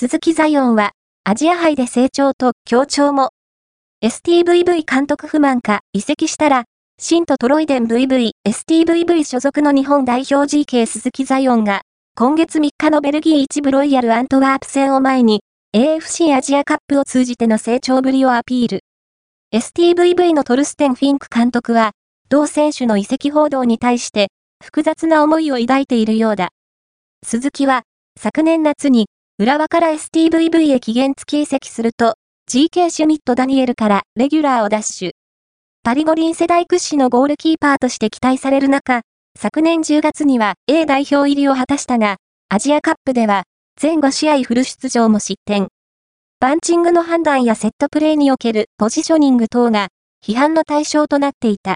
鈴木ザイオンは、アジア杯で成長と強調も。STVV 監督不満か移籍したら、シントロイデン VV、STVV 所属の日本代表 GK 鈴木ザイオンが、今月3日のベルギー一部ロイヤルアントワープ戦を前に、AFC アジアカップを通じての成長ぶりをアピール。STVV のトルステン・フィンク監督は、同選手の移籍報道に対して、複雑な思いを抱いているようだ。鈴木は、昨年夏に、浦和から STVV へ期限付き移籍すると、GK シュミット・ダニエルからレギュラーをダッシュ。パリ五輪世代屈指のゴールキーパーとして期待される中、昨年10月には A 代表入りを果たしたが、アジアカップでは、全5試合フル出場も失点。バンチングの判断やセットプレーにおけるポジショニング等が批判の対象となっていた。